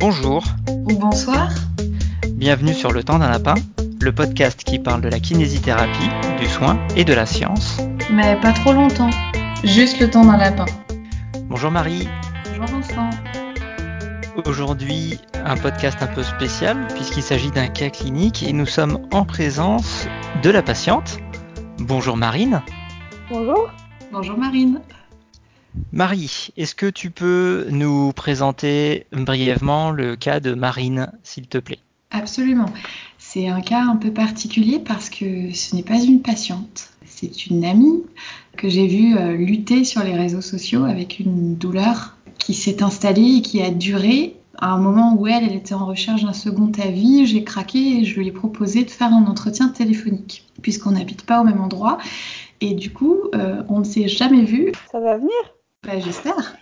Bonjour. Ou bonsoir. Bienvenue sur Le Temps d'un Lapin, le podcast qui parle de la kinésithérapie, du soin et de la science. Mais pas trop longtemps. Juste le temps d'un lapin. Bonjour Marie. Bonjour Vincent. Aujourd'hui, un podcast un peu spécial puisqu'il s'agit d'un cas clinique et nous sommes en présence de la patiente. Bonjour Marine. Bonjour. Bonjour Marine. Marie, est-ce que tu peux nous présenter brièvement le cas de Marine, s'il te plaît? Absolument. C'est un cas un peu particulier parce que ce n'est pas une patiente. C'est une amie que j'ai vue euh, lutter sur les réseaux sociaux avec une douleur qui s'est installée et qui a duré. À un moment où elle, elle était en recherche d'un second avis, j'ai craqué et je lui ai proposé de faire un entretien téléphonique, puisqu'on n'habite pas au même endroit. Et du coup, euh, on ne s'est jamais vu. Ça va venir? Bah, J'espère.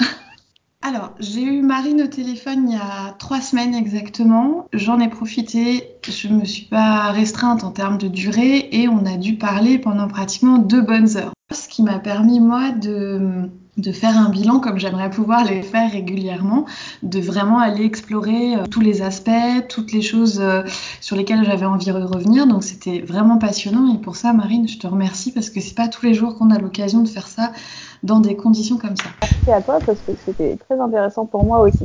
Alors, j'ai eu Marine au téléphone il y a trois semaines exactement. J'en ai profité. Je ne me suis pas restreinte en termes de durée et on a dû parler pendant pratiquement deux bonnes heures. Ce qui m'a permis, moi, de, de faire un bilan comme j'aimerais pouvoir les faire régulièrement, de vraiment aller explorer euh, tous les aspects, toutes les choses euh, sur lesquelles j'avais envie de revenir. Donc, c'était vraiment passionnant et pour ça, Marine, je te remercie parce que c'est pas tous les jours qu'on a l'occasion de faire ça dans des conditions comme ça. Merci à toi parce que c'était très intéressant pour moi aussi.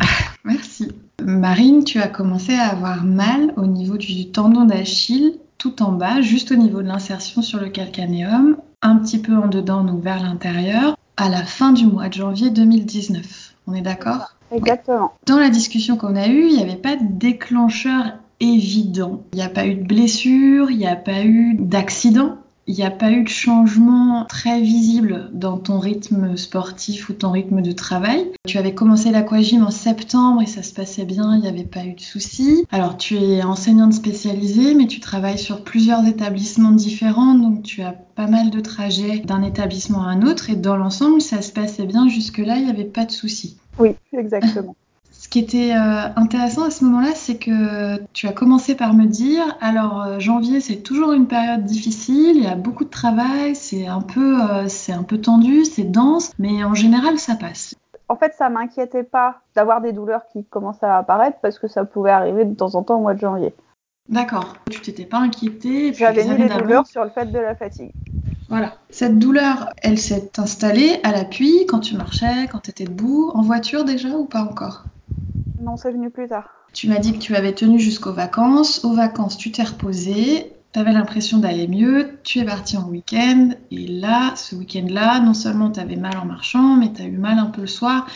Merci. Marine, tu as commencé à avoir mal au niveau du tendon d'Achille, tout en bas, juste au niveau de l'insertion sur le calcanéum, un petit peu en dedans, donc vers l'intérieur, à la fin du mois de janvier 2019. On est d'accord? Exactement. Dans la discussion qu'on a eue, il n'y avait pas de déclencheur évident. Il n'y a pas eu de blessure, il n'y a pas eu d'accident il n'y a pas eu de changement très visible dans ton rythme sportif ou ton rythme de travail. Tu avais commencé l'aquagym en septembre et ça se passait bien, il n'y avait pas eu de soucis. Alors tu es enseignante spécialisée mais tu travailles sur plusieurs établissements différents donc tu as pas mal de trajets d'un établissement à un autre et dans l'ensemble ça se passait bien jusque-là, il n'y avait pas de soucis. Oui, exactement. Ce qui était euh, intéressant à ce moment-là, c'est que tu as commencé par me dire, alors euh, janvier c'est toujours une période difficile, il y a beaucoup de travail, c'est un peu, euh, c'est un peu tendu, c'est dense, mais en général ça passe. En fait, ça m'inquiétait pas d'avoir des douleurs qui commençaient à apparaître parce que ça pouvait arriver de temps en temps au mois de janvier. D'accord. Tu t'étais pas inquiétée. J'avais mis les douleurs sur le fait de la fatigue. Voilà. Cette douleur, elle s'est installée à l'appui quand tu marchais, quand tu étais debout, en voiture déjà ou pas encore? Non, c'est venu plus tard. Tu m'as dit que tu avais tenu jusqu'aux vacances. Aux vacances, tu t'es reposé. Tu avais l'impression d'aller mieux. Tu es parti en week-end. Et là, ce week-end-là, non seulement tu avais mal en marchant, mais tu as eu mal un peu le soir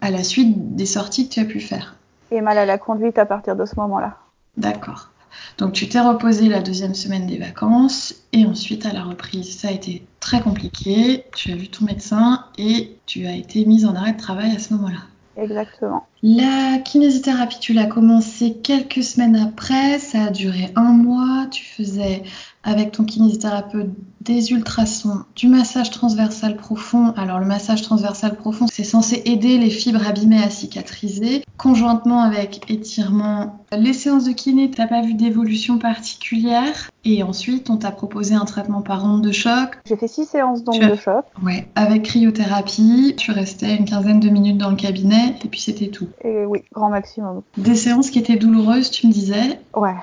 à la suite des sorties que tu as pu faire. Et mal à la conduite à partir de ce moment-là. D'accord. Donc tu t'es reposé la deuxième semaine des vacances et ensuite à la reprise, ça a été très compliqué. Tu as vu ton médecin et tu as été mise en arrêt de travail à ce moment-là. Exactement. La kinésithérapie, tu l'as commencé quelques semaines après, ça a duré un mois, tu faisais avec ton kinésithérapeute des ultrasons, du massage transversal profond. Alors le massage transversal profond, c'est censé aider les fibres abîmées à cicatriser, conjointement avec étirement. Les séances de kiné, t'as pas vu d'évolution particulière. Et ensuite, on t'a proposé un traitement par onde de choc. J'ai fait six séances d'onde de choc. Ouais, avec cryothérapie. Tu restais une quinzaine de minutes dans le cabinet et puis c'était tout. Et oui, grand maximum. Des séances qui étaient douloureuses, tu me disais? Ouais.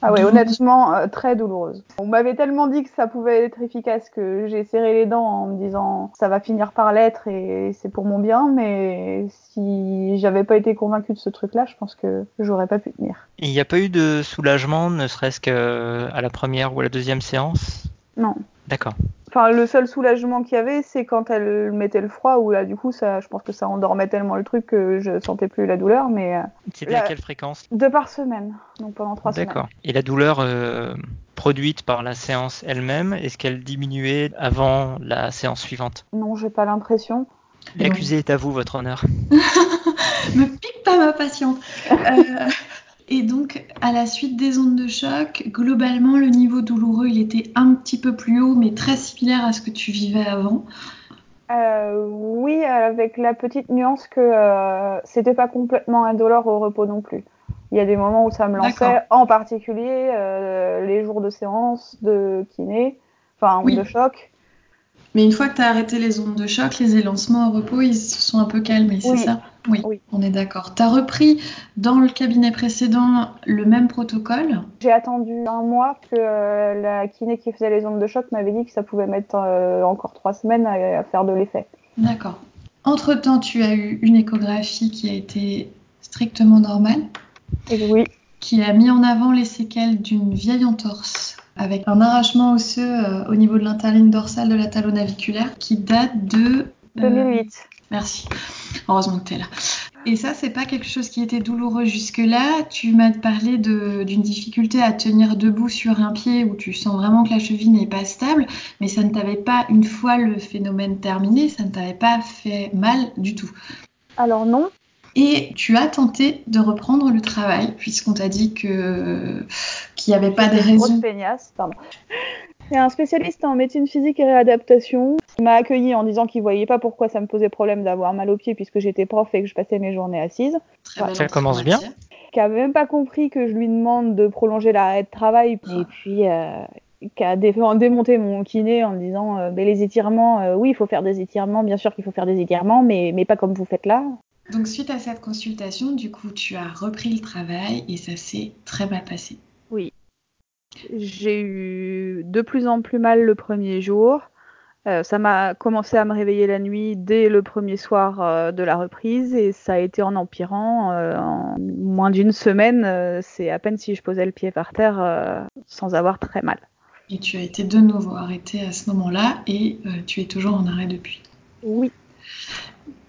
Ah ouais, honnêtement, euh, très douloureuse. On m'avait tellement dit que ça pouvait être efficace que j'ai serré les dents en me disant ça va finir par l'être et c'est pour mon bien, mais si j'avais pas été convaincue de ce truc-là, je pense que j'aurais pas pu tenir. Il n'y a pas eu de soulagement, ne serait-ce qu'à la première ou à la deuxième séance? Non. D'accord. Enfin, le seul soulagement qu'il y avait, c'est quand elle mettait le froid, où là, du coup, ça, je pense que ça endormait tellement le truc que je sentais plus la douleur, mais. C'était à quelle fréquence? Deux par semaine, donc pendant trois semaines. D'accord. Et la douleur euh, produite par la séance elle-même, est-ce qu'elle diminuait avant la séance suivante? Non, j'ai pas l'impression. L'accusé est à vous, votre honneur. Me pique pas ma patiente. Euh... Et donc, à la suite des ondes de choc, globalement, le niveau douloureux, il était un petit peu plus haut, mais très similaire à ce que tu vivais avant. Euh, oui, avec la petite nuance que euh, c'était pas complètement indolore au repos non plus. Il y a des moments où ça me lançait, en particulier euh, les jours de séance de kiné, enfin, oui. de choc. Mais une fois que tu as arrêté les ondes de choc, les élancements au repos, ils se sont un peu calmés, c'est ça? Oui. Oui. on est d'accord. Tu as repris dans le cabinet précédent le même protocole? J'ai attendu un mois que euh, la kiné qui faisait les ondes de choc m'avait dit que ça pouvait mettre euh, encore trois semaines à, à faire de l'effet. D'accord. Entre-temps, tu as eu une échographie qui a été strictement normale, Et oui, qui a mis en avant les séquelles d'une vieille entorse avec un arrachement osseux euh, au niveau de l'interligne dorsale de la talonaviculaire qui date de... euh, 2008. Merci. Heureusement que tu es là. Et ça, c'est pas quelque chose qui était douloureux jusque-là. Tu m'as parlé d'une difficulté à tenir debout sur un pied où tu sens vraiment que la cheville n'est pas stable, mais ça ne t'avait pas, une fois le phénomène terminé, ça ne t'avait pas fait mal du tout. Alors non, Et tu as tenté de reprendre le travail, puisqu'on t'a dit que qu'il n'y avait pas de Grosse raison. pardon. Il y a un spécialiste en médecine physique et réadaptation qui m'a accueilli en disant qu'il voyait pas pourquoi ça me posait problème d'avoir mal aux pieds puisque j'étais prof et que je passais mes journées assise. Très belle Ça commence en bien. Qui a même pas compris que je lui demande de prolonger l'arrêt de travail et puis euh, qui a dé- démonté mon kiné en me disant euh, les étirements, euh, oui il faut faire des étirements, bien sûr qu'il faut faire des étirements, mais, mais pas comme vous faites là. Donc suite à cette consultation, du coup, tu as repris le travail et ça s'est très mal passé. J'ai eu de plus en plus mal le premier jour. Euh, ça m'a commencé à me réveiller la nuit dès le premier soir euh, de la reprise et ça a été en empirant. euh, en moins d'une semaine, c'est à peine si je posais le pied par terre sans avoir très mal. Et tu as été de nouveau arrêté à ce moment-là et tu es toujours en arrêt depuis? Oui.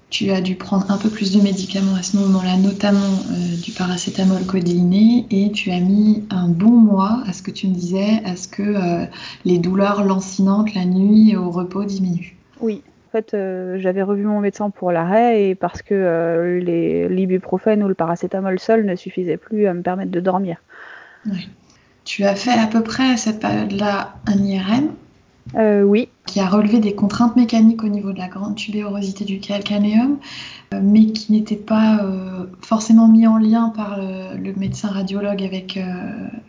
Tu as dû prendre un peu plus de médicaments à ce moment-là, notamment euh, du paracétamol codéiné, et tu as mis un bon mois à ce que tu me disais, à ce que euh, les douleurs lancinantes la nuit et au repos diminuent. Oui. En fait, euh, j'avais revu mon médecin pour l'arrêt et parce que l'ibuprofène ou le paracétamol seul ne suffisait plus à me permettre de dormir. Tu as fait à peu près à cette période-là un IRM Euh, oui. qui a relevé des contraintes mécaniques au niveau de la grande tubérosité du calcanéum, euh, mais qui n'était pas euh, forcément mis en lien par le, médecin radiologue avec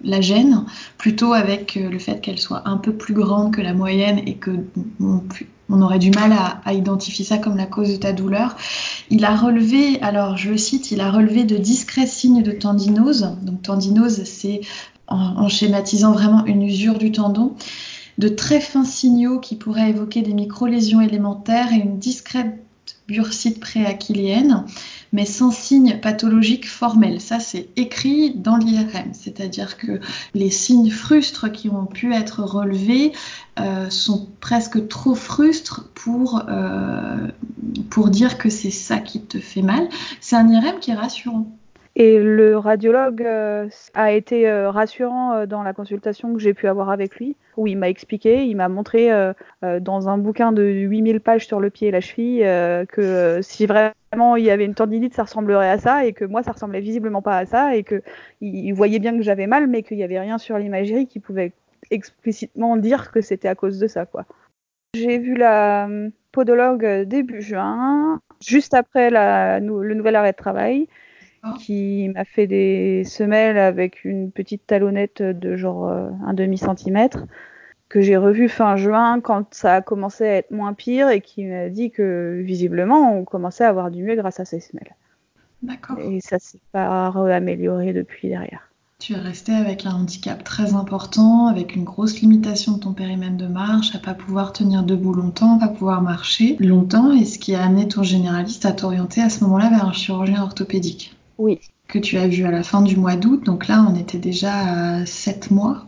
la gêne, plutôt avec le fait qu'elle soit un peu plus grande que la moyenne et que on, aurait du mal à, identifier ça comme la cause de ta douleur. Il a relevé, alors je le cite, il a relevé de discrets signes de tendinose. Donc tendinose, c'est en schématisant vraiment une usure du tendon de très fins signaux qui pourraient évoquer des micro-lésions élémentaires et une discrète bursite préachillienne, mais sans signe pathologique formel. Ça, c'est écrit dans l'IRM, c'est-à-dire que les signes frustres qui ont pu être relevés euh, sont presque trop frustres pour, euh, pour dire que c'est ça qui te fait mal. C'est un IRM qui est rassurant. Et le radiologue euh, a été euh, rassurant euh, dans la consultation que j'ai pu avoir avec lui, où il m'a expliqué, il m'a montré dans un bouquin de 8000 pages sur le pied et la cheville que si vraiment il y avait une tendinite, ça ressemblerait à ça, et que moi, ça ressemblait visiblement pas à ça, et que il, voyait bien que j'avais mal, mais qu'il y avait rien sur l'imagerie qui pouvait explicitement dire que c'était à cause de ça. J'ai vu la podologue début juin, juste après le nouvel arrêt de travail qui m'a fait des semelles avec une petite talonnette de genre euh, un demi centimètre que j'ai revu fin juin quand ça a commencé à être moins pire et qui m'a dit que visiblement on commençait à avoir du mieux grâce à ces semelles. D'accord. Et ça s'est pas amélioré depuis derrière. Tu es resté avec un handicap très important, avec une grosse limitation de ton périmètre de marche, à pas pouvoir tenir debout longtemps, pas pouvoir marcher longtemps, et ce qui a amené ton généraliste à t'orienter à ce moment-là vers un chirurgien orthopédique? Oui. Que tu as vu à la fin du mois d'août, donc là on était déjà à 7 mois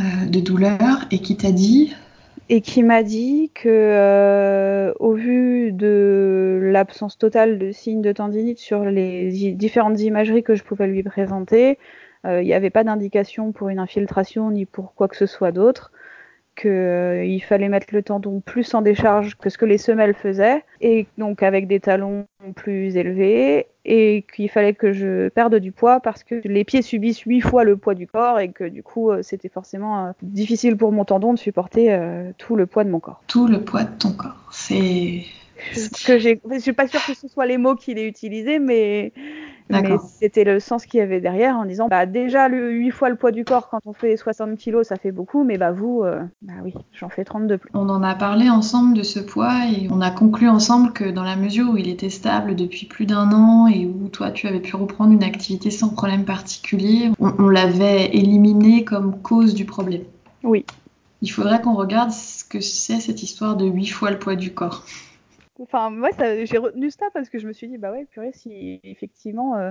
euh, de douleur, et qui t'a dit? Et qui m'a dit que, euh, au vu de l'absence totale de signes de tendinite sur les différentes imageries que je pouvais lui présenter, euh, il n'y avait pas d'indication pour une infiltration ni pour quoi que ce soit d'autre, qu'il euh, fallait mettre le tendon plus en décharge que ce que les semelles faisaient, et donc avec des talons plus élevés, et qu'il fallait que je perde du poids parce que les pieds subissent huit fois le poids du corps, et que du coup euh, c'était forcément euh, difficile pour mon tendon de supporter tout le poids de mon corps. Tout le poids de ton corps. C'est. Que j'ai, je suis pas sûre que ce soit les mots qu'il ait utilisés, mais Mais c'était le sens qu'il y avait derrière en disant bah déjà le 8 fois le poids du corps quand on fait 60 kilos ça fait beaucoup mais bah vous euh, bah oui j'en fais 32 plus. On en a parlé ensemble de ce poids et on a conclu ensemble que dans la mesure où il était stable depuis plus d'un an et où toi tu avais pu reprendre une activité sans problème particulier, on, on l'avait éliminé comme cause du problème. Oui. Il faudrait qu'on regarde ce que c'est cette histoire de 8 fois le poids du corps. Enfin, moi, j'ai retenu ça parce que je me suis dit, bah ouais, purée, si effectivement euh,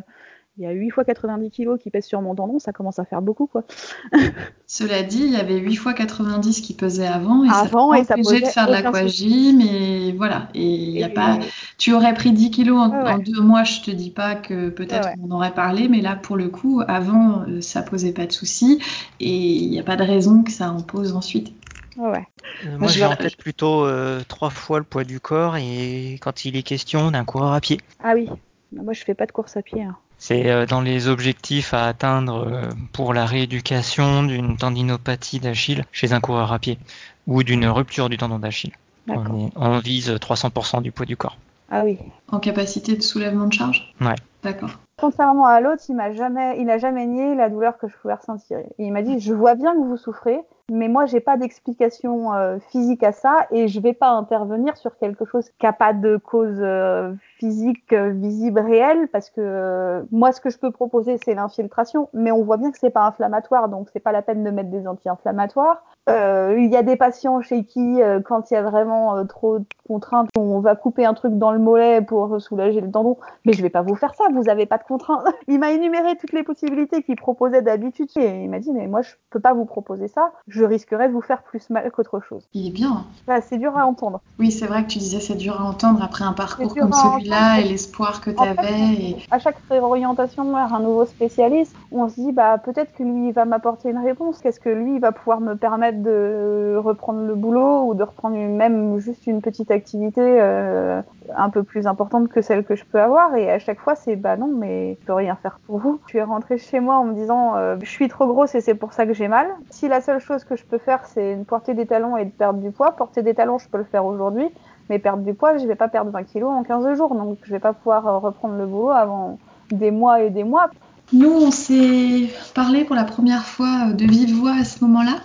il y a 8 fois 90 kilos qui pèsent sur mon tendon, ça commence à faire beaucoup, quoi. Cela dit, il y avait 8 fois 90 qui pesaient avant et avant, ça et ça de faire de l'aquagym et voilà. Et il y a pas, tu aurais pris 10 kilos en, ouais. en deux mois, je te dis pas que peut-être Ouais, ouais. on en aurait parlé, mais là pour le coup, avant euh, ça posait pas de soucis et il n'y a pas de raison que ça en pose ensuite. Ouais. Euh, moi, je j'ai en tête plutôt euh, trois fois le poids du corps et quand il est question d'un coureur à pied. Ah oui. Moi, je fais pas de course à pied. hein. C'est euh, dans les objectifs à atteindre euh, pour la rééducation d'une tendinopathie d'Achille chez un coureur à pied ou d'une rupture du tendon d'Achille. On, vise 300% du poids du corps. Ah oui. En capacité de soulèvement de charge? Ouais. D'accord. Contrairement à l'autre, il m'a jamais, il n'a jamais nié la douleur que je pouvais ressentir. Et il m'a dit, je vois bien que vous souffrez, mais moi, j'ai pas d'explication euh, physique à ça et je vais pas intervenir sur quelque chose qui a pas de cause euh, physique euh, visible réelle parce que euh, moi, ce que je peux proposer, c'est l'infiltration, mais on voit bien que c'est pas inflammatoire, donc c'est pas la peine de mettre des anti-inflammatoires. Euh, il y a des patients chez qui, euh, quand il y a vraiment trop de contraintes, on va couper un truc dans le mollet pour soulager le tendon. Mais je vais pas vous faire ça, vous avez pas de contraintes. Il m'a énuméré toutes les possibilités qu'il proposait d'habitude et il m'a dit mais moi je peux pas vous proposer ça, je risquerais de vous faire plus mal qu'autre chose. Il est bien. Là, c'est dur à entendre. Oui, c'est vrai que tu disais c'est dur à entendre après un parcours comme à entendre. et l'espoir que tu En fait, avais. Et... À chaque réorientation vers un nouveau spécialiste, on se dit bah peut-être que lui il va m'apporter une réponse, qu'est-ce que lui il va pouvoir me permettre de reprendre le boulot ou de reprendre même juste une petite activité euh, un peu plus importante que celle que je peux avoir? Et à chaque fois c'est bah non mais je peux rien faire pour vous. Je suis rentrée chez moi en me disant euh, je suis trop grosse et c'est pour ça que j'ai mal. Si la seule chose que je peux faire c'est porter des talons et de perdre du poids, porter des talons je peux le faire aujourd'hui, mais perdre du poids je vais pas perdre 20 kilos en 15 jours donc je vais pas pouvoir euh, reprendre le boulot avant des mois et des mois. Nous, on s'est parlé pour la première fois euh, de vive voix à ce moment-là.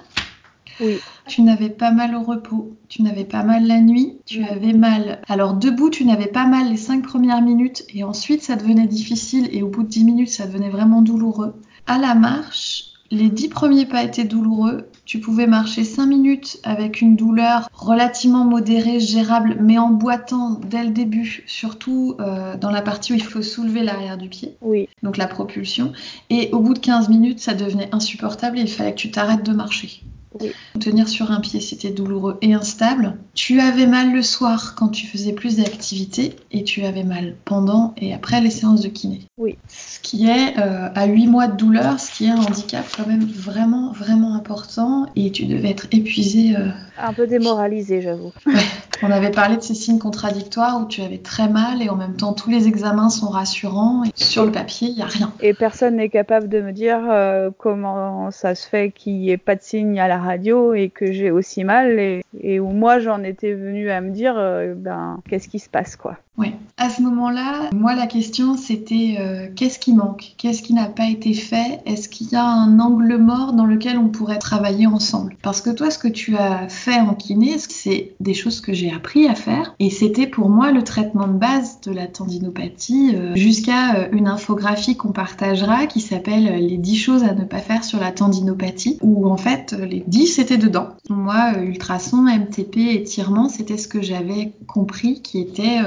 Oui. Tu n'avais pas mal au repos, tu n'avais pas mal la nuit, tu avais mal. Alors debout, tu n'avais pas mal les cinq premières minutes et ensuite ça devenait difficile et au bout de 10 minutes, ça devenait vraiment douloureux. À la marche, les dix premiers pas étaient douloureux. Tu pouvais marcher 5 minutes avec une douleur relativement modérée, gérable, mais en boitant dès le début, surtout euh, dans la partie où il faut soulever l'arrière du pied Oui. donc la propulsion. Et au bout de 15 minutes, ça devenait insupportable et il fallait que tu t'arrêtes de marcher. Oui. Tenir sur un pied, c'était douloureux et instable. Tu avais mal le soir quand tu faisais plus d'activité et tu avais mal pendant et après les séances de kiné. Oui. Ce qui est euh, à 8 mois de douleur, ce qui est un handicap quand même vraiment, vraiment important et tu devais être épuisé. euh. Un peu démoralisée, j'avoue. On avait parlé de ces signes contradictoires où tu avais très mal et en même temps tous les examens sont rassurants et sur le papier, il n'y a rien. Et personne n'est capable de me dire euh, comment ça se fait qu'il n'y ait pas de signe à la radio et que j'ai aussi mal et, et où moi j'en étais venue à me dire euh, ben qu'est-ce qui se passe quoi. Oui. À ce moment-là, moi, la question, c'était euh, qu'est-ce qui manque? Qu'est-ce qui n'a pas été fait? Est-ce qu'il y a un angle mort dans lequel on pourrait travailler ensemble? Parce que toi, ce que tu as fait en kiné, c'est des choses que j'ai appris à faire. Et c'était pour moi le traitement de base de la tendinopathie euh, jusqu'à euh, une infographie qu'on partagera qui s'appelle Les 10 choses à ne pas faire sur la tendinopathie, où en fait, les 10 c'était dedans. Moi, ultrason, MTP, étirement, c'était ce que j'avais compris qui était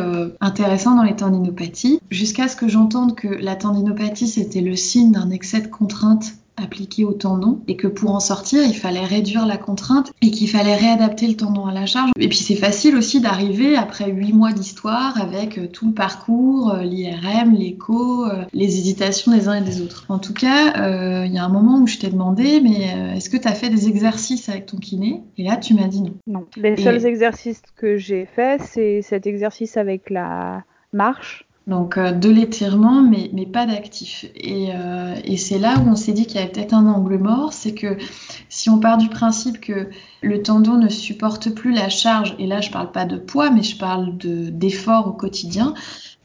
intéressant dans les tendinopathies, jusqu'à ce que j'entende que la tendinopathie c'était le signe d'un excès de contrainte appliqué au tendon et que pour en sortir il fallait réduire la contrainte et qu'il fallait réadapter le tendon à la charge et puis c'est facile aussi d'arriver après huit mois d'histoire avec euh, tout le parcours euh, l'IRM l'écho euh, les hésitations des uns et des autres en tout cas euh, il y a un moment où je t'ai demandé mais est-ce que tu as fait des exercices avec ton kiné? Et là tu m'as dit non Non. Les Et- seuls exercices que j'ai fait c'est cet exercice avec la marche. Donc euh, de l'étirement, mais, mais pas d'actif. Et, euh, et c'est là où on s'est dit qu'il y avait peut-être un angle mort, c'est que si on part du principe que le tendon ne supporte plus la charge, et là je parle pas de poids, mais je parle de d'effort au quotidien,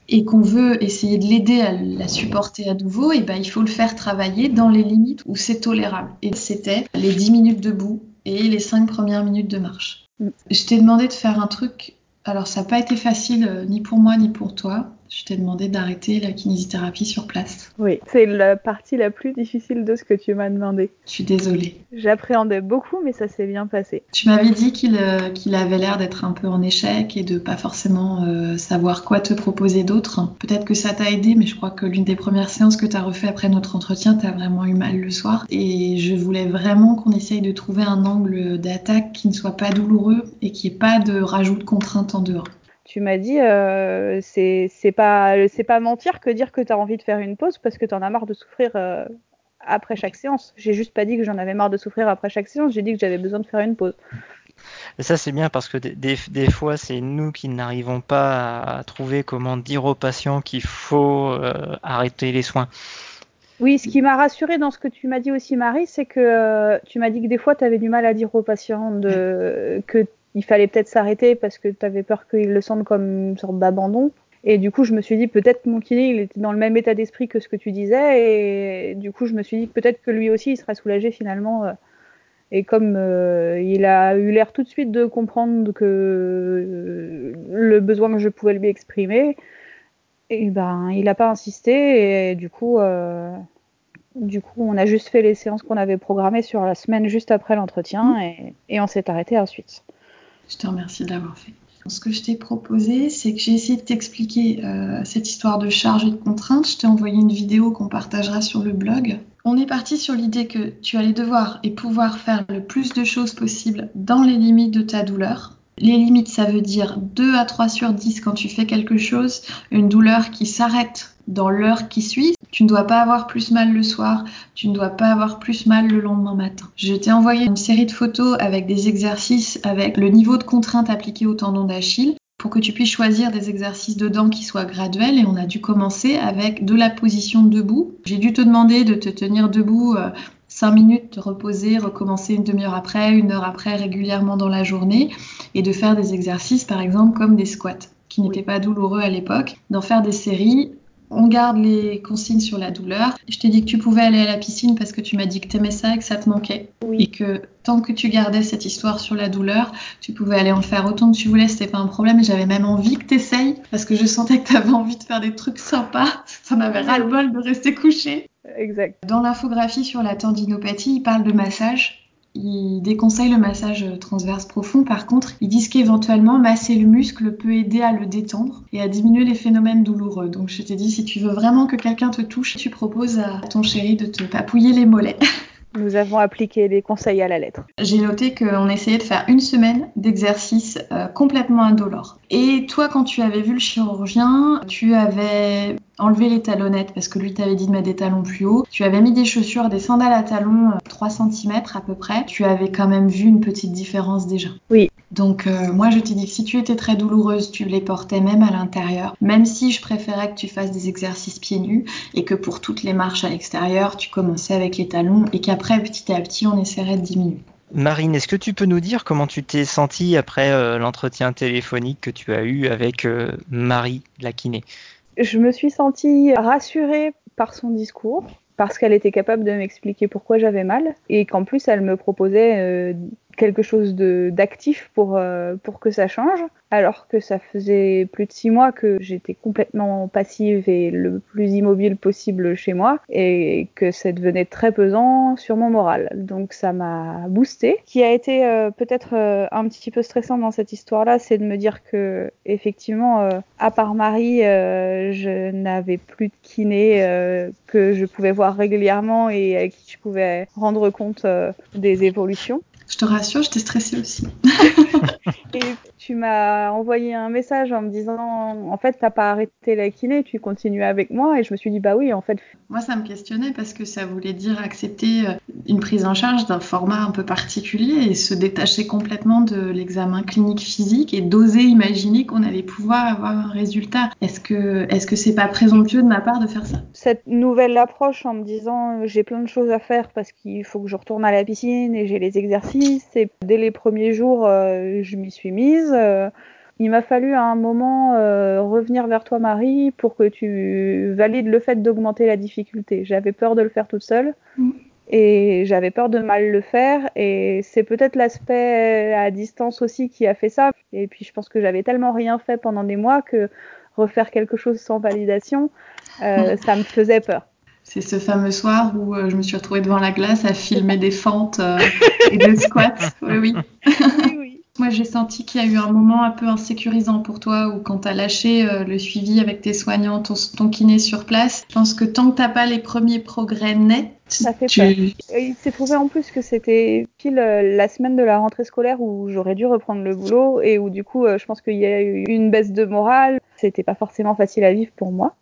et qu'on veut essayer de l'aider à la supporter à nouveau, et ben il faut le faire travailler dans les limites où c'est tolérable. Et c'était les 10 minutes debout et les 5 premières minutes de marche. Mm. Je t'ai demandé de faire un truc, alors ça n'a pas été facile euh, ni pour moi ni pour toi, je t'ai demandé d'arrêter la kinésithérapie sur place. Oui, c'est la partie la plus difficile de ce que tu m'as demandé. Je suis désolée. J'appréhendais beaucoup, mais ça s'est bien passé. Tu m'avais dit qu'il euh, avait l'air d'être un peu en échec et de pas forcément euh, savoir quoi te proposer d'autre. Peut-être que ça t'a aidé, mais je crois que l'une des premières séances que tu as refait après notre entretien, tu as vraiment eu mal le soir. Et je voulais vraiment qu'on essaye de trouver un angle d'attaque qui ne soit pas douloureux et qui ait pas de rajout de contraintes en dehors tu m'as dit euh, c'est pas c'est pas mentir que dire que tu as envie de faire une pause parce que tu en as marre de souffrir euh, après chaque séance. J'ai juste pas dit que j'en avais marre de souffrir après chaque séance, j'ai dit que j'avais besoin de faire une pause. Et ça c'est bien parce que des, des fois c'est nous qui n'arrivons pas à trouver comment dire aux patients qu'il faut euh, arrêter les soins. Oui, ce qui m'a rassuré dans ce que tu m'as dit aussi, Marie, c'est que euh, tu m'as dit que des fois, tu avais du mal à dire aux patients de, que il fallait peut-être s'arrêter parce que tu avais peur qu'il le sente comme une sorte d'abandon. Et du coup, je me suis dit peut-être mon kiné, il était dans le même état d'esprit que ce que tu disais. Et du coup, je me suis dit peut-être que lui aussi, il serait soulagé finalement. Euh. Et comme euh, il a eu l'air tout de suite de comprendre que euh, le besoin que je pouvais lui exprimer, et ben, il n'a pas insisté. Et du coup, du coup, on a juste fait les séances qu'on avait programmées sur la semaine juste après l'entretien et, et on s'est arrêté ensuite. Je te remercie de l'avoir fait. Ce que je t'ai proposé, c'est que j'ai essayé de t'expliquer euh, cette histoire de charge et de contrainte. Je t'ai envoyé une vidéo qu'on partagera sur le blog. On est parti sur l'idée que tu allais devoir et pouvoir faire le plus de choses possible dans les limites de ta douleur. Les limites, ça veut dire 2 à 3 sur 10 quand tu fais quelque chose, une douleur qui s'arrête dans l'heure qui suit. Tu ne dois pas avoir plus mal le soir, tu ne dois pas avoir plus mal le lendemain matin. Je t'ai envoyé une série de photos avec des exercices avec le niveau de contrainte appliqué au tendon d'Achille pour que tu puisses choisir des exercices dedans qui soient graduels et on a dû commencer avec de la position debout. J'ai dû te demander de te tenir debout 5 euh, minutes, te reposer, recommencer une demi-heure après, une heure après régulièrement dans la journée et de faire des exercices par exemple comme des squats qui n'étaient pas douloureux à l'époque, d'en faire des séries on garde les consignes sur la douleur. Je t'ai dit que tu pouvais aller à la piscine parce que tu m'as dit que t'aimais ça et que ça te manquait. Et que tant que tu gardais cette histoire sur la douleur, tu pouvais aller en faire autant que tu voulais, c'était pas un problème. Et j'avais même envie que t'essayes parce que je sentais que t'avais envie de faire des trucs sympas. Ça m'avait ras-le-bol de rester couché. Exact. Dans l'infographie sur la tendinopathie, il parle de massage ils déconseillent le massage transverse profond. Par contre, ils disent qu'éventuellement, masser le muscle peut aider à le détendre et à diminuer les phénomènes douloureux. Donc, je t'ai dit, si tu veux vraiment que quelqu'un te touche, tu proposes à ton chéri de te papouiller les mollets. Nous avons appliqué les conseils à la lettre. J'ai noté qu'on essayait de faire une semaine d'exercice euh, complètement indolore. Et toi, quand tu avais vu le chirurgien, tu avais enlevé les talonnettes parce que lui t'avait dit de mettre des talons plus hauts. Tu avais mis des chaussures, des sandales à talons 3 euh, cm à peu près. Tu avais quand même vu une petite différence déjà. Oui. Donc euh, moi je t'ai dit que si tu étais très douloureuse, tu les portais même à l'intérieur. Même si je préférais que tu fasses des exercices pieds nus et que pour toutes les marches à l'extérieur, tu commençais avec les talons et qu'après petit à petit on essaierait de diminuer. Marine, est-ce que tu peux nous dire comment tu t'es sentie après euh, l'entretien téléphonique que tu as eu avec Marie, la kiné? Je me suis sentie rassurée par son discours parce qu'elle était capable de m'expliquer pourquoi j'avais mal et qu'en plus elle me proposait euh, quelque chose d'actif pour, euh, pour que ça change, alors que ça faisait plus de six mois que j'étais complètement passive et le plus immobile possible chez moi, et que ça devenait très pesant sur mon moral. Donc ça m'a boosté. Ce qui a été euh, peut-être euh, un petit peu stressant dans cette histoire-là, c'est de me dire que effectivement, à part Marie, je n'avais plus de kiné que je pouvais voir régulièrement et à qui je pouvais rendre compte des évolutions. Je te rassure, j'étais stressée aussi. et tu m'as envoyé un message en me disant en fait t'as pas arrêté la kiné, tu continues avec moi et je me suis dit bah oui en fait. Moi ça me questionnait parce que ça voulait dire accepter euh, une prise en charge d'un format un peu particulier et se détacher complètement de l'examen clinique physique et d'oser imaginer qu'on allait pouvoir avoir un résultat. Est-ce que est-ce que c'est pas présomptueux de ma part de faire ça? Cette nouvelle approche en me disant euh, j'ai plein de choses à faire parce qu'il faut que je retourne à la piscine et j'ai les exercices et dès les premiers jours euh, je m'y suis mise Il m'a fallu à un moment euh, revenir vers toi, Marie, pour que tu valides le fait d'augmenter la difficulté. J'avais peur de le faire toute seule. Mm. Et j'avais peur de mal le faire. Et c'est peut-être l'aspect à distance aussi qui a fait ça. Et puis je pense que j'avais tellement rien fait pendant des mois que refaire quelque chose sans validation, euh, ça me faisait peur. C'est ce fameux soir où euh, je me suis retrouvée devant la glace à filmer des fentes euh, et des squats. Oui, oui. Oui, oui. Moi, j'ai senti qu'il y a eu un moment un peu insécurisant pour toi où quand tu as lâché euh, le suivi avec tes soignants, ton, ton kiné sur place, je pense que tant que tu pas les premiers progrès nets, Ça fait tu... peur. Et il s'est trouvé en plus que c'était pile euh, la semaine de la rentrée scolaire où j'aurais dû reprendre le boulot et où du coup, euh, je pense qu'il y a eu une baisse de morale. C'était pas forcément facile à vivre pour moi.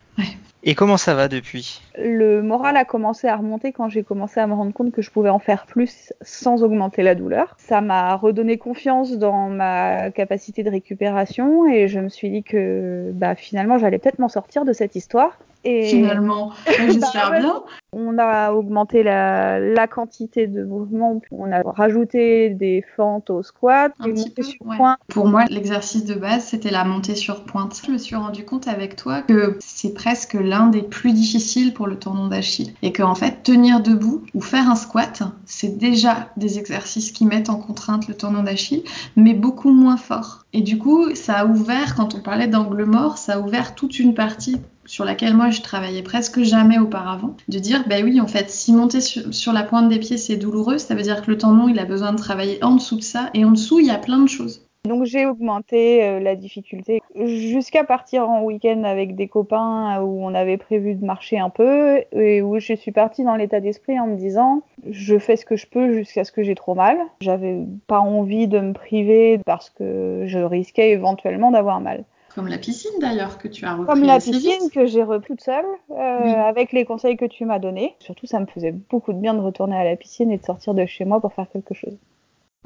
Et comment ça va depuis? Le moral a commencé à remonter quand j'ai commencé à me rendre compte que je pouvais en faire plus sans augmenter la douleur. Ça m'a redonné confiance dans ma capacité de récupération et je me suis dit que bah, finalement j'allais peut-être m'en sortir de cette histoire. Et Finalement, j'espère Bah bien. on a augmenté la, la quantité de mouvements, on a rajouté des fentes au squat, Un des petit montées peu, sur ouais. point. Pour moi, l'exercice de base, c'était la montée sur pointe. Je me suis rendu compte avec toi que c'est presque l'un des plus difficiles pour le tendon d'Achille. Et qu'en fait, tenir debout ou faire un squat, c'est déjà des exercices qui mettent en contrainte le tendon d'Achille, mais beaucoup moins fort. Et du coup, ça a ouvert, quand on parlait d'angle mort, ça a ouvert toute une partie sur laquelle moi je travaillais presque jamais auparavant, de dire ben oui en fait si monter sur, la pointe des pieds c'est douloureux, ça veut dire que le tendon il a besoin de travailler en dessous de ça et en dessous il y a plein de choses. Donc j'ai augmenté euh, la difficulté jusqu'à partir en week-end avec des copains où on avait prévu de marcher un peu et où je suis partie dans l'état d'esprit en me disant je fais ce que je peux jusqu'à ce que j'ai trop mal. J'avais pas envie de me priver parce que je risquais éventuellement d'avoir mal. Comme la piscine d'ailleurs que tu as repris Comme la piscine que j'ai repris toute seule, euh, Oui. avec les conseils que tu m'as donnés. Surtout, ça me faisait beaucoup de bien de retourner à la piscine et de sortir de chez moi pour faire quelque chose.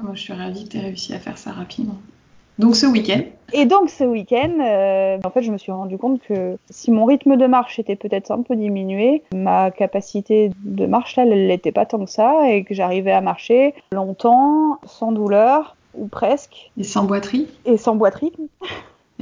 Moi je suis ravie que tu aies réussi à faire ça rapidement. Donc ce week-end, Et donc, ce week-end, euh, en fait, je me suis rendu compte que si mon rythme de marche était peut-être un peu diminué, ma capacité de marche, là, elle n'était pas tant que ça et que j'arrivais à marcher longtemps, sans douleur, ou presque, et sans boiterie? et sans boiterie.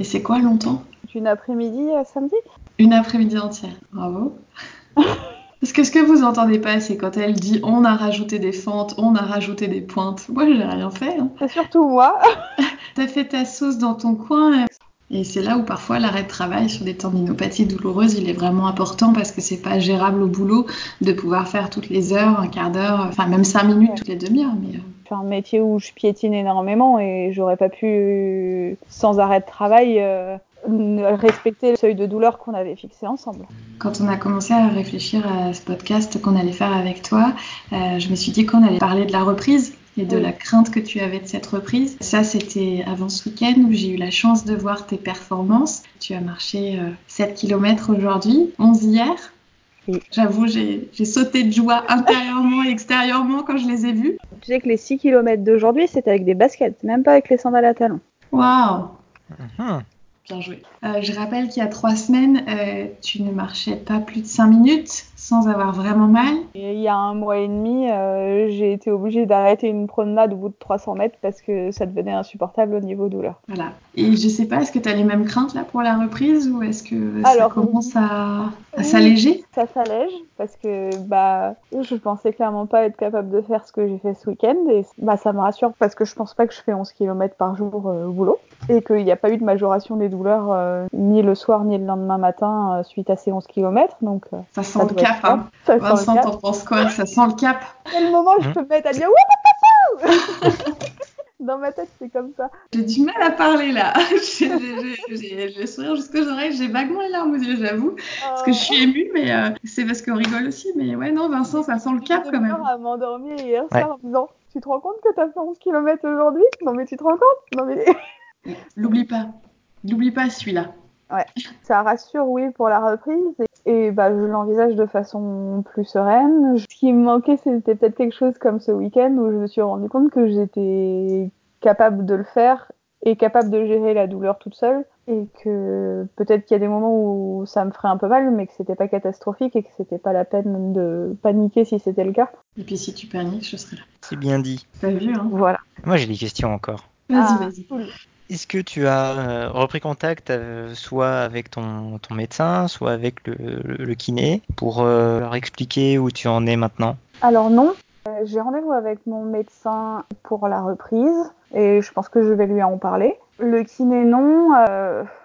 Et c'est quoi longtemps? Une après-midi à samedi? Une après-midi entière. Bravo. Parce que ce que vous entendez pas, c'est quand elle dit on a rajouté des fentes, on a rajouté des pointes. Moi, j'ai rien fait. Hein. C'est surtout moi. T'as fait ta sauce dans ton coin. Et c'est là où parfois l'arrêt de travail sur des tendinopathies douloureuses, il est vraiment important parce que c'est pas gérable au boulot de pouvoir faire toutes les heures, un quart d'heure, enfin même cinq minutes toutes les demi-heures. Mais un métier où je piétine énormément et j'aurais pas pu, sans arrêt de travail, euh, respecter le seuil de douleur qu'on avait fixé ensemble. quand on a commencé à réfléchir à ce podcast qu'on allait faire avec toi, euh, je me suis dit qu'on allait parler de la reprise et de Oui. la crainte que tu avais de cette reprise. Ça, c'était avant ce week-end où j'ai eu la chance de voir tes performances. Tu as marché euh, 7 km aujourd'hui, 11 hier. J'avoue, j'ai sauté de joie intérieurement et extérieurement quand je les ai vus. Tu sais que les 6 km d'aujourd'hui, c'était avec des baskets, même pas avec les sandales à talons. Waouh Mhm. Bien joué. Euh, je rappelle qu'il y a trois semaines, euh, tu ne marchais pas plus de 5 minutes sans avoir vraiment mal. Et il y a un mois et demi, euh, j'ai été obligée d'arrêter une promenade au bout de 300 mètres parce que ça devenait insupportable au niveau douleur. Voilà. Et je sais pas, est-ce que tu as les mêmes craintes là pour la reprise ou est-ce que Alors, ça commence à, s'alléger? Ça s'allège parce que bah je pensais clairement pas être capable de faire ce que j'ai fait ce week-end et bah ça me rassure parce que je pense pas que je fais 11 km par jour euh, au boulot et qu'il n'y a pas eu de majoration des douleurs euh, ni le soir ni le lendemain matin suite à ces 11 km donc Ça sent ça le doit cap, hein. Ça sent Vincent, le cap. t'en penses quoi? Ça sent le cap? Quel moment je Mhm. peux me mettre à dire ouais Dans ma tête c'est comme ça. J'ai du mal à parler là. J'ai le sourire jusqu'aux oreilles, j'ai vaguement les larmes aux yeux, j'avoue. Parce que je suis émue, mais euh, c'est parce qu'on rigole aussi. Mais ouais, non, Vincent, ça sent le cap quand même. à m'endormir hier Ouais. soir en me disant tu te rends compte que t'as fait 11 km aujourd'hui? Non mais tu te rends compte? Non mais L'oublie pas. N'oublie pas celui-là. Ça rassure, oui, pour la reprise. Et, et, bah, je l'envisage de façon plus sereine. Ce qui me manquait, c'était peut-être quelque chose comme ce week-end où je me suis rendu compte que j'étais capable de le faire et capable de gérer la douleur toute seule. Et que peut-être qu'il y a des moments où ça me ferait un peu mal, mais que c'était pas catastrophique et que c'était pas la peine de paniquer si c'était le cas. Et puis si tu paniques, je serai là. C'est bien dit. T'as vu, hein? Voilà. Moi, j'ai des questions encore. Vas-y, Ah, vas-y. cool. Est-ce que tu as euh, repris contact euh, soit avec ton, ton, médecin, soit avec le, le, kiné pour euh, leur expliquer où tu en es maintenant? Alors non, j'ai rendez-vous avec mon médecin pour la reprise et je pense que je vais lui en parler. Le kiné non,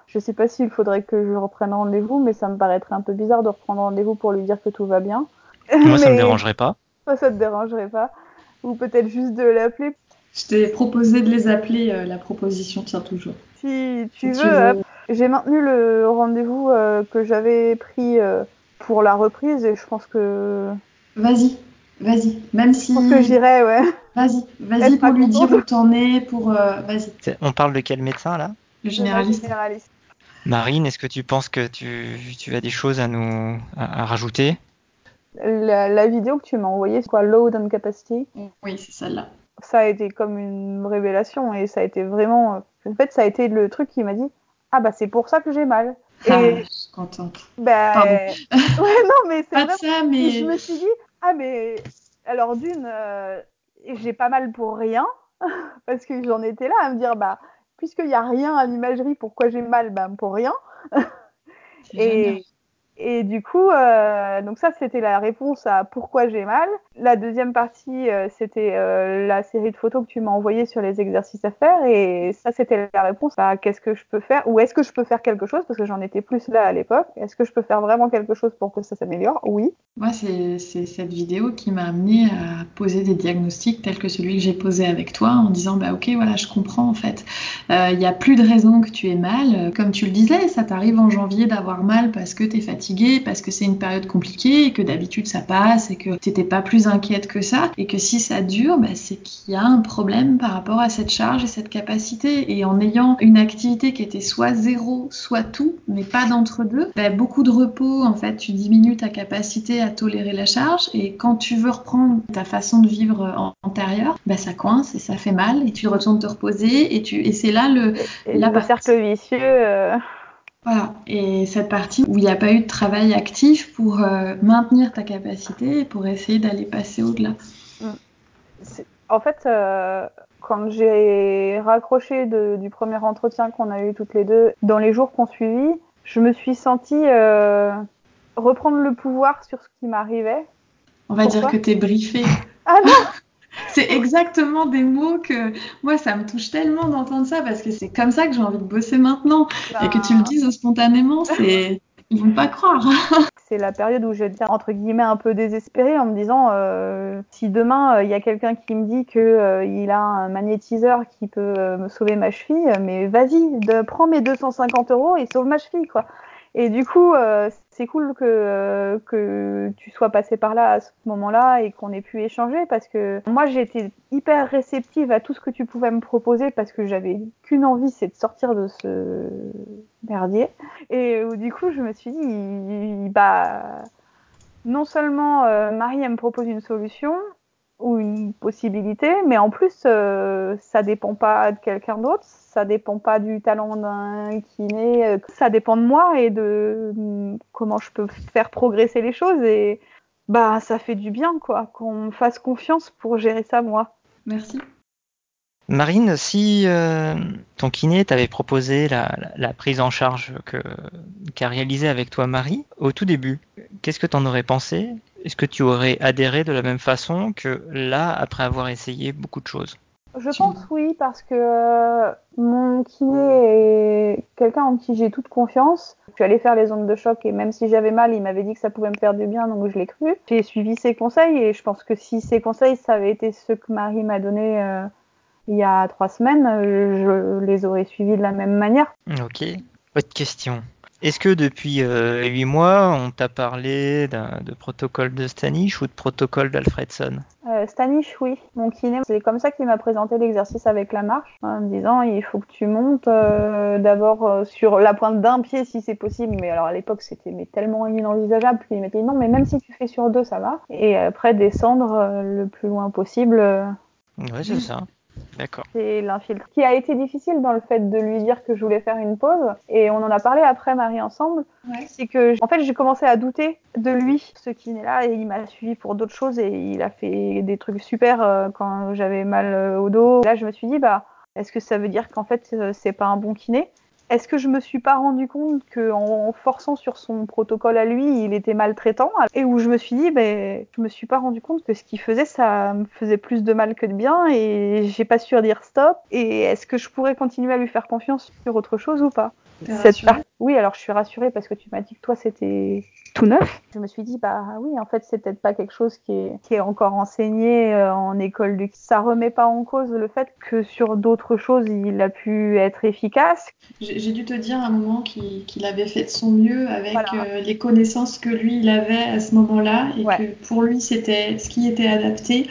je sais pas s'il faudrait que je reprenne rendez-vous, mais ça me paraîtrait un peu bizarre de reprendre rendez-vous pour lui dire que tout va bien. Moi, mais... ça me dérangerait pas. Moi, ça te dérangerait pas. Ou peut-être juste de l'appeler je t'ai proposé de les appeler, euh, la proposition tient toujours. Si tu veux, j'ai maintenu le rendez-vous euh, que j'avais pris euh, pour la reprise et je pense que. Vas-y, vas-y, même si. Je pense que j'irai, ouais. Vas-y, vas-y pour lui dire où t'en es, pour. vas-y. On parle de quel médecin là? Le généraliste. généraliste. Marine, est-ce que tu penses que tu, tu as des choses à nous à, rajouter? La, la, vidéo que tu m'as envoyée, c'est quoi? Load and Capacity? Oui, c'est celle-là ça a été comme une révélation et ça a été vraiment. En fait, ça a été le truc qui m'a dit Ah, bah, c'est pour ça que j'ai mal. Ah, et... je suis contente. Bah, ouais, non, mais c'est Pas ça, mais. je me suis dit Ah, mais alors, d'une, euh, j'ai pas mal pour rien parce que j'en étais là à me dire Bah, puisqu'il n'y a rien à l'imagerie, pourquoi j'ai mal Bah, pour rien. et, et du coup, euh, donc ça c'était la réponse à pourquoi j'ai mal. La deuxième partie, euh, c'était euh, la série de photos que tu m'as envoyées sur les exercices à faire, et ça c'était la réponse à qu'est-ce que je peux faire, ou est-ce que je peux faire quelque chose, parce que j'en étais plus là à l'époque. Est-ce que je peux faire vraiment quelque chose pour que ça s'améliore? Oui. Moi, c'est cette vidéo qui m'a amené à poser des diagnostics tels que celui que j'ai posé avec toi, en disant bah ok voilà, je comprends en fait. Il n'y a plus de raison que tu aies mal. Comme tu le disais, ça t'arrive en janvier d'avoir mal parce que tu es fatigué parce que c'est une période compliquée et que d'habitude ça passe et que t'étais pas plus inquiète que ça et que si ça dure, bah, c'est qu'il y a un problème par rapport à cette charge et cette capacité. Et en ayant une activité qui était soit zéro, soit tout, mais pas d'entre-deux, bah, beaucoup de repos, en fait, tu diminues ta capacité à tolérer la charge et quand tu veux reprendre ta façon de vivre antérieure, bah, ça coince et ça fait mal et tu retournes te reposer et, tu... et c'est là le, la cercle vicieux. Euh, voilà. Et cette partie où il n'y a pas eu de travail actif pour euh, maintenir ta capacité et pour essayer d'aller passer au-delà. Mm. En fait, euh, quand j'ai raccroché du premier entretien qu'on a eu toutes les deux, dans les jours qu'on suivit, je me suis sentie euh, reprendre le pouvoir sur ce qui m'arrivait. On va dire que tu es briefée. Ah non c'est exactement des mots que moi ça me touche tellement d'entendre ça parce que c'est comme ça que j'ai envie de bosser maintenant et que tu le bah. dises spontanément, c'est ils vont pas croire. c'est la période où j'étais entre guillemets un peu désespérée en me disant euh, si demain euh, il y a quelqu'un qui me dit que euh, il a un magnétiseur qui peut me sauver ma cheville, mais vas-y, prends mes 250 euros et sauve ma cheville quoi. Et du coup, c'est cool que, euh, que tu sois passé par là à ce moment-là et qu'on ait pu échanger parce que moi, j'ai été hyper réceptive à tout ce que tu pouvais me proposer parce que j'avais qu'une envie, c'est de sortir de ce merdier. Et euh, du coup, je me suis dit, bah, non seulement Marie, elle me propose une solution, ou une possibilité, mais en plus, euh, ça dépend pas de quelqu'un d'autre, ça dépend pas du talent d'un kiné, euh, ça dépend de moi et de mm, comment je peux faire progresser les choses et bah ça fait du bien quoi, qu'on me fasse confiance pour gérer ça moi. Merci. Marine, si euh, ton kiné t'avait proposé la, la, prise en charge qu'a réalisé avec toi Marie au tout début, qu'est-ce que t'en aurais pensé? Est-ce que tu aurais adhéré de la même façon que là après avoir essayé beaucoup de choses? Je pense oui parce que euh, mon kiné est quelqu'un en qui j'ai toute confiance. Je suis allée faire les ondes de choc et même si j'avais mal, il m'avait dit que ça pouvait me faire du bien donc je l'ai cru. J'ai suivi ses conseils et je pense que si ses conseils ça avait été ce que Marie m'a donné euh, il y a trois semaines, je les aurais suivis de la même manière. Ok. Autre question. Est-ce que depuis euh, huit mois, on t'a parlé de protocole de Stanish ou de protocole d'Alfredson? Euh, Stanish, oui. Mon kiné, c'est comme ça qu'il m'a présenté l'exercice avec la marche, en me disant il faut que tu montes euh, d'abord euh, sur la pointe d'un pied si c'est possible. Mais alors à l'époque, c'était mais tellement inenvisageable. Puis il m'a dit non, mais même si tu fais sur deux, ça va. Et après, descendre le plus loin possible. Ouais, c'est ça. D'accord. C'est l'infiltre. Qui a été difficile dans le fait de lui dire que je voulais faire une pause. Et on en a parlé après, Marie, ensemble. C'est que, en fait, j'ai commencé à douter de lui, ce qui n'est là, et il m'a suivi pour d'autres choses et il a fait des trucs super euh, quand j'avais mal euh, au dos. Là, je me suis dit, bah, Est-ce que ça veut dire qu'en fait euh, c'est pas un bon kiné? Est-ce que je me suis pas rendu compte qu'en forçant sur son protocole à lui, il était maltraitant et où je me suis dit, ben, je me suis pas rendu compte que ce qu'il faisait, ça me faisait plus de mal que de bien et j'ai pas su dire stop. Et est-ce que je pourrais continuer à lui faire confiance sur autre chose ou pas? Cette Oui, alors je suis rassurée parce que tu m'as dit que toi c'était tout neuf. Je me suis dit, bah oui, en fait, c'est peut-être pas quelque chose qui est, qui est encore enseigné euh, en école du. Ça remet pas en cause le fait que sur d'autres choses, il a pu être efficace. J'ai dû te dire à un moment qu'il avait fait de son mieux avec Voilà. euh, les connaissances que lui il avait à ce moment-là et Ouais. que pour lui c'était ce qui était adapté.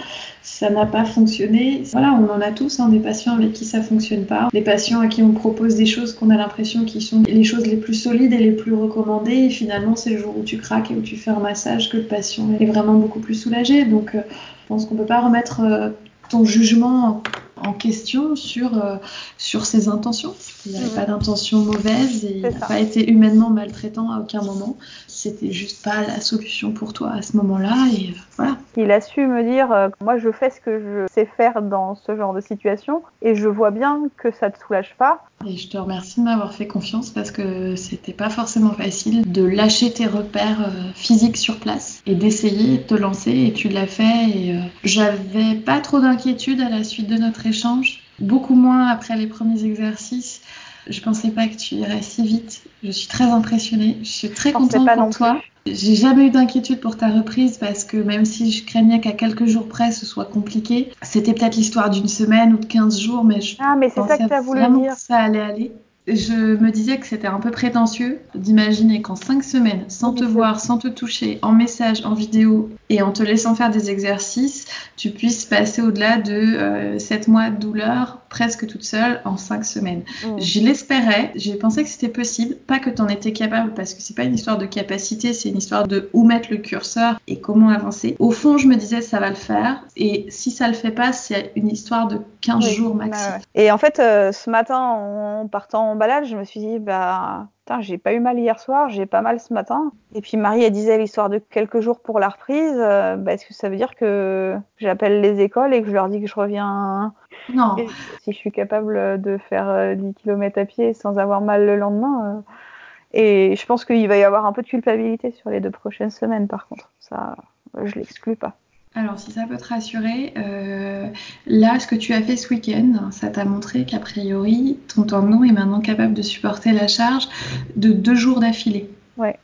Ça n'a pas fonctionné. Voilà, on en a tous hein, des patients avec qui ça fonctionne pas, des patients à qui on propose des choses qu'on a l'impression qui sont les choses les plus solides et les plus recommandées. Et finalement, c'est le jour où tu craques et où tu fais un massage que le patient est vraiment beaucoup plus soulagé. Donc, euh, je pense qu'on peut pas remettre euh, ton jugement en question sur, euh, sur ses intentions. Il n'y avait Mhm. pas d'intention mauvaise et il n'a pas été humainement maltraitant à aucun moment. C'était juste pas la solution pour toi à ce moment-là et euh, voilà. Il a su me dire, euh, moi je fais ce que je sais faire dans ce genre de situation et je vois bien que ça te soulage pas. Et je te remercie de m'avoir fait confiance parce que c'était pas forcément facile de lâcher tes repères euh, physiques sur place et d'essayer de te lancer et tu l'as fait et euh, j'avais pas trop d'inquiétude à la suite de notre échange, beaucoup moins après les premiers exercices. Je pensais pas que tu irais si vite. Je suis très impressionnée. Je suis très Je contente pas pour toi. J'ai jamais eu d'inquiétude pour ta reprise parce que même si je craignais qu'à quelques jours près ce soit compliqué, c'était peut-être l'histoire d'une semaine ou de 15 jours, mais je Ah mais c'est ça pensais que as voulu vraiment dire. que ça allait aller. Je me disais que c'était un peu prétentieux d'imaginer qu'en 5 semaines, sans te voir, sans te toucher, en message, en vidéo et en te laissant faire des exercices, tu puisses passer au-delà de 7 mois de douleur presque toute seule en 5 semaines. Mm. Je l'espérais, j'ai pensé que c'était possible, pas que tu en étais capable parce que c'est pas une histoire de capacité, c'est une histoire de où mettre le curseur et comment avancer. Au fond, je me disais ça va le faire et si ça le fait pas, c'est une histoire de 15 Oui, jours ouais, maxi. ouais. Et en fait, euh, ce matin, en partant en balade, je me suis dit, bah, putain, j'ai pas eu mal hier soir, j'ai pas mal ce matin. Et puis Marie, elle disait l'histoire de quelques jours pour la reprise. euh, bah, Est-ce que ça veut dire que j'appelle les écoles et que je leur dis que je reviens? Non, et si je suis capable de faire euh, 10 km à pied sans avoir mal le lendemain euh, Et je pense qu'il va y avoir un peu de culpabilité sur les deux prochaines semaines, par contre. Ça, euh, je l'exclus pas. Alors, si ça peut te rassurer, euh, là, ce que tu as fait ce week-end, ça t'a montré qu'a priori, ton tendon est maintenant capable de supporter la charge de deux jours d'affilée. Ouais.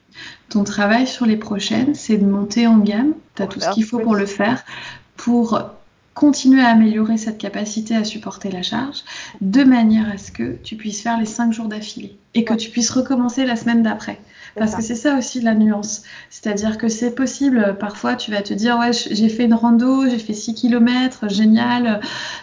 Ton travail sur les prochaines, c'est de monter en gamme. Tu as tout ce qu'il faut pour le faire, pour continuer à améliorer cette capacité à supporter la charge, de manière à ce que tu puisses faire les cinq jours d'affilée et que Ouais. tu puisses recommencer la semaine d'après. Parce ça. que c'est ça aussi la nuance. C'est-à-dire que c'est possible, parfois tu vas te dire, ouais, j'ai fait une rando, j'ai fait 6 km, génial,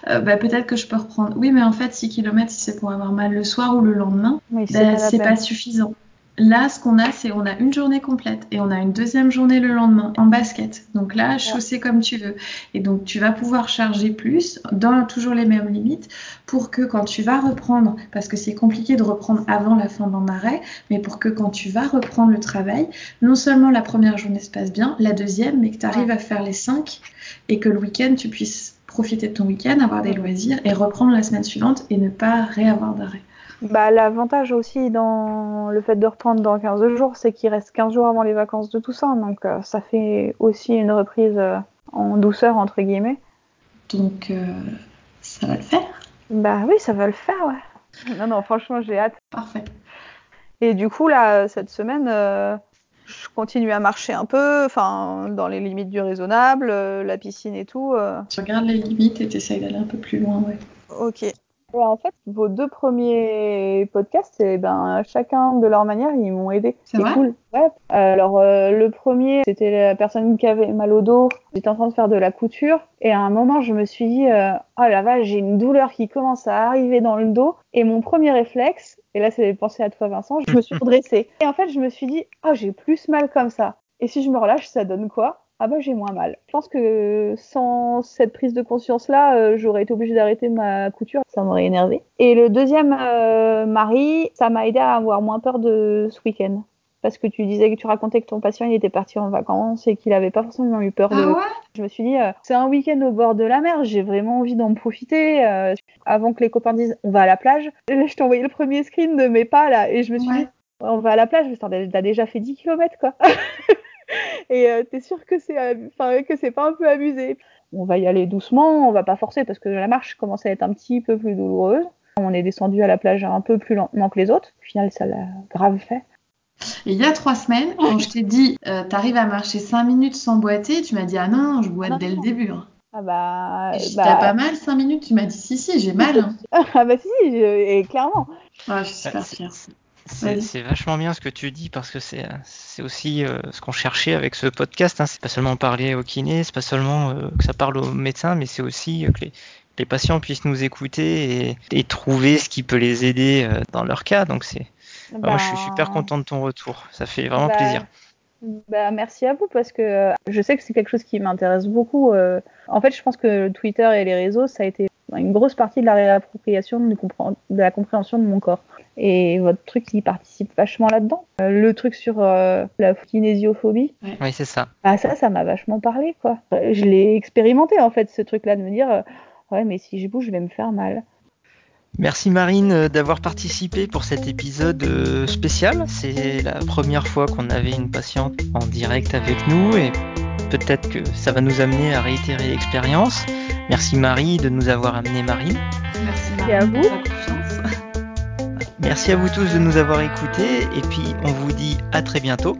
euh, bah, peut-être que je peux reprendre. Oui, mais en fait, 6 km, si c'est pour avoir mal le soir ou le lendemain, Oui, c'est bah, pas suffisant. Là, ce qu'on a, c'est on a une journée complète et on a une deuxième journée le lendemain en basket. Donc là, chaussée comme tu veux. Et donc tu vas pouvoir charger plus dans toujours les mêmes limites pour que quand tu vas reprendre, parce que c'est compliqué de reprendre avant la fin d'un arrêt, mais pour que quand tu vas reprendre le travail, non seulement la première journée se passe bien, la deuxième, mais que tu arrives à faire les cinq et que le week-end, tu puisses profiter de ton week-end, avoir des loisirs et reprendre la semaine suivante et ne pas réavoir d'arrêt. Bah, L'avantage aussi dans le fait de reprendre dans 15 jours, c'est qu'il reste 15 jours avant les vacances de Toussaint. Donc euh, ça fait aussi une reprise euh, en douceur, entre guillemets. Donc euh, ça va le faire. Bah oui, ça va le faire, ouais. Non, non, franchement, j'ai hâte. Parfait. Et du coup, là, cette semaine, je continue à marcher un peu, enfin, dans les limites du raisonnable, la piscine et tout. Tu regardes les limites et tu essayes d'aller un peu plus loin, ouais. Ok. Et en fait, vos deux premiers podcasts, eh ben, chacun de leur manière, ils m'ont aidé. C'est cool. Ouais. Alors, euh, le premier, c'était la personne qui avait mal au dos. J'étais en train de faire de la couture. Et à un moment, je me suis dit, euh, oh la vache, j'ai une douleur qui commence à arriver dans le dos. Et mon premier réflexe, et là, c'est penser à toi, Vincent, je me suis redressée. Et en fait, je me suis dit, oh, j'ai plus mal comme ça. Et si je me relâche, ça donne quoi? Ah bah j'ai moins mal. Je pense que sans cette prise de conscience là, euh, j'aurais été obligée d'arrêter ma couture, ça m'aurait énervé. Et le deuxième euh, mari, ça m'a aidé à avoir moins peur de ce week-end. Parce que tu disais que tu racontais que ton patient il était parti en vacances et qu'il avait pas forcément eu peur Ah de. ouais? Je me suis dit, euh, c'est un week-end au bord de la mer, j'ai vraiment envie d'en profiter. euh, avant que les copains disent, on va à la plage. Je t'ai envoyé le premier screen de mes pas là, et je me suis Ouais. dit, on va à la plage, mais t'as déjà fait 10 km quoi. et euh, t'es sûr que c'est, enfin, que c'est pas un peu abusé. On va y aller doucement, on va pas forcer parce que la marche commence à être un petit peu plus douloureuse. On est descendu à la plage un peu plus lentement que les autres. Au final, ça l'a grave fait. Et il y a trois semaines, quand je t'ai dit, euh, t'arrives à marcher cinq minutes sans boiter, tu m'as dit, ah non, je boite Non, dès le début. hein. Ah bah, Et bah- T'as pas mal cinq minutes Tu m'as dit, si, si, j'ai mal. hein. ah bah si, si, je- et clairement. Ah, je suis super c'est- fière. C'est vachement bien ce que tu dis parce que c'est c'est aussi euh, ce qu'on cherchait avec ce podcast. Hein. C'est pas seulement parler au kiné, c'est pas seulement euh, que ça parle aux médecins, mais c'est aussi euh, que les, les patients puissent nous écouter et, et trouver ce qui peut les aider euh, dans leur cas. Donc c'est moi, je suis super Bah, content de ton retour. Ça fait vraiment Bah, plaisir. Bah, merci à vous parce que euh, je sais que c'est quelque chose qui m'intéresse beaucoup. euh. En fait, je pense que Twitter et les réseaux, ça a été une grosse partie de la réappropriation de la compréhension de mon corps. Et votre truc, il participe vachement là-dedans. Euh, le truc sur euh, la kinésiophobie, Oui, c'est ça. ah ça, ça m'a vachement parlé, quoi. Euh, Je l'ai expérimenté, en fait, ce truc-là, de me dire, euh, ouais, mais si je bouge, je vais me faire mal. Merci Marine d'avoir participé pour cet épisode spécial. C'est la première fois qu'on avait une patiente en direct avec nous et peut-être que ça va nous amener à réitérer l'expérience. Merci Marie de nous avoir amené Marine. Merci à Marie vous. Merci à vous tous de nous avoir écoutés et puis on vous dit à très bientôt.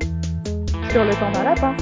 Sur le temps d'un lapin.